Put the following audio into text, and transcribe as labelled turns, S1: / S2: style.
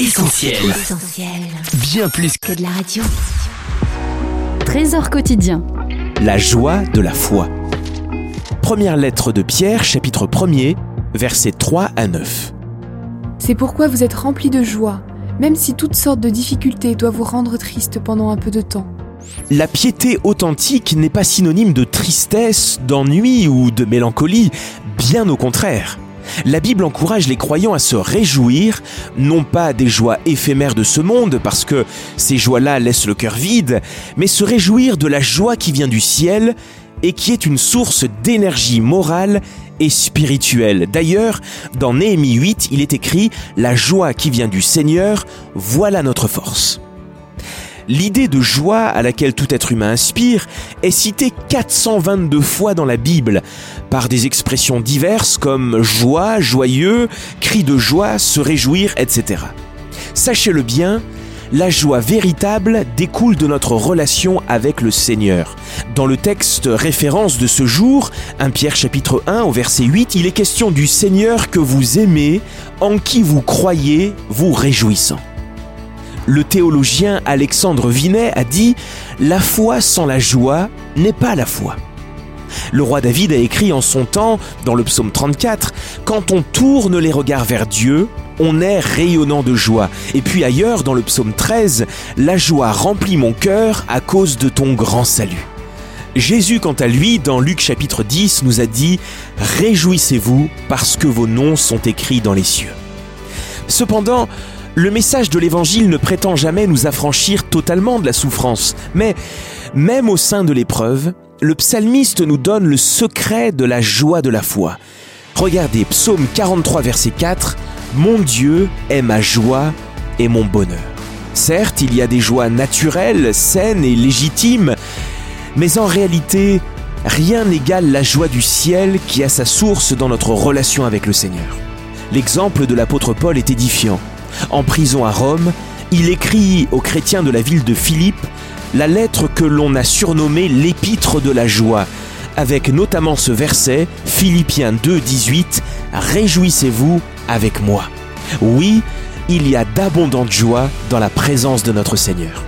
S1: Essentiel. Bien plus que
S2: que de la radio.
S3: Trésor quotidien.
S4: La joie de la foi. Première lettre de Pierre, chapitre 1er, versets 3 à 9.
S5: C'est pourquoi vous êtes remplis de joie, même si toutes sortes de difficultés doivent vous rendre triste pendant un peu de temps.
S4: La piété authentique n'est pas synonyme de tristesse, d'ennui ou de mélancolie, bien au contraire. La Bible encourage les croyants à se réjouir, non pas des joies éphémères de ce monde, parce que ces joies-là laissent le cœur vide, mais se réjouir de la joie qui vient du ciel et qui est une source d'énergie morale et spirituelle. D'ailleurs, dans Néhémie 8, il est écrit ⁇ La joie qui vient du Seigneur, voilà notre force ⁇ L'idée de joie à laquelle tout être humain aspire est citée 422 fois dans la Bible, par des expressions diverses comme joie, joyeux, cri de joie, se réjouir, etc. Sachez-le bien, la joie véritable découle de notre relation avec le Seigneur. Dans le texte référence de ce jour, 1 Pierre chapitre 1 au verset 8, il est question du Seigneur que vous aimez, en qui vous croyez, vous réjouissant le théologien Alexandre Vinet a dit ⁇ La foi sans la joie n'est pas la foi ⁇ le roi David a écrit en son temps, dans le psaume 34, Quand on tourne les regards vers Dieu, on est rayonnant de joie. Et puis ailleurs, dans le psaume 13, La joie remplit mon cœur à cause de ton grand salut. Jésus, quant à lui, dans Luc chapitre 10, nous a dit ⁇ Réjouissez-vous parce que vos noms sont écrits dans les cieux. Cependant, le message de l'Évangile ne prétend jamais nous affranchir totalement de la souffrance, mais même au sein de l'épreuve, le psalmiste nous donne le secret de la joie de la foi. Regardez Psaume 43 verset 4, Mon Dieu est ma joie et mon bonheur. Certes, il y a des joies naturelles, saines et légitimes, mais en réalité, rien n'égale la joie du ciel qui a sa source dans notre relation avec le Seigneur. L'exemple de l'apôtre Paul est édifiant. En prison à Rome, il écrit aux chrétiens de la ville de Philippe la lettre que l'on a surnommée l'épître de la joie, avec notamment ce verset, Philippiens 2, 18, Réjouissez-vous avec moi. Oui, il y a d'abondantes joies dans la présence de notre Seigneur.